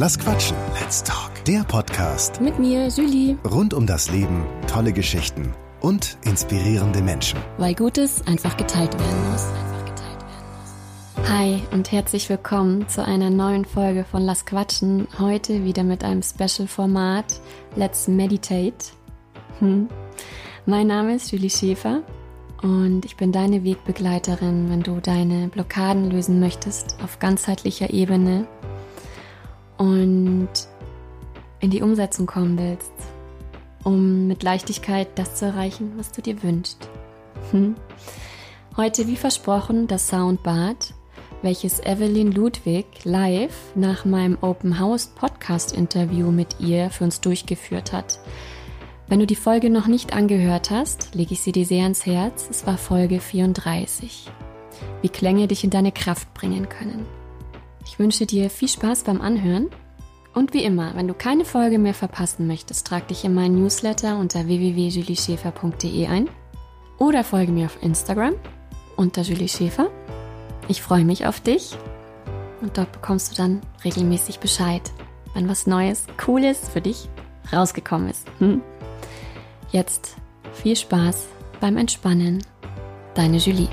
Lass quatschen. Let's talk. Der Podcast Mit mir, Julie. rund um das Leben, tolle Geschichten und inspirierende Menschen. Weil Gutes einfach geteilt werden muss. Hi und herzlich willkommen zu einer neuen Folge von Lass Quatschen. Heute wieder mit einem Special-Format Let's Meditate. Hm. Mein Name ist Julie Schäfer und ich bin deine Wegbegleiterin, wenn du deine Blockaden lösen möchtest auf ganzheitlicher Ebene und in die Umsetzung kommen willst, um mit Leichtigkeit das zu erreichen, was du dir wünschst. Hm. Heute, wie versprochen, das Soundbad, welches Evelyn Ludwig live nach meinem Open House Podcast Interview mit ihr für uns durchgeführt hat. Wenn du die Folge noch nicht angehört hast, lege ich sie dir sehr ans Herz. Es war Folge 34. Wie Klänge dich in deine Kraft bringen können. Ich wünsche dir viel Spaß beim Anhören. Und wie immer, wenn du keine Folge mehr verpassen möchtest, trag dich in meinen Newsletter unter www.julieschäfer.de ein oder folge mir auf Instagram unter Julie Schäfer. Ich freue mich auf dich und dort bekommst du dann regelmäßig Bescheid, wenn was Neues, Cooles für dich rausgekommen ist. Hm? Jetzt viel Spaß beim Entspannen. Deine Julie.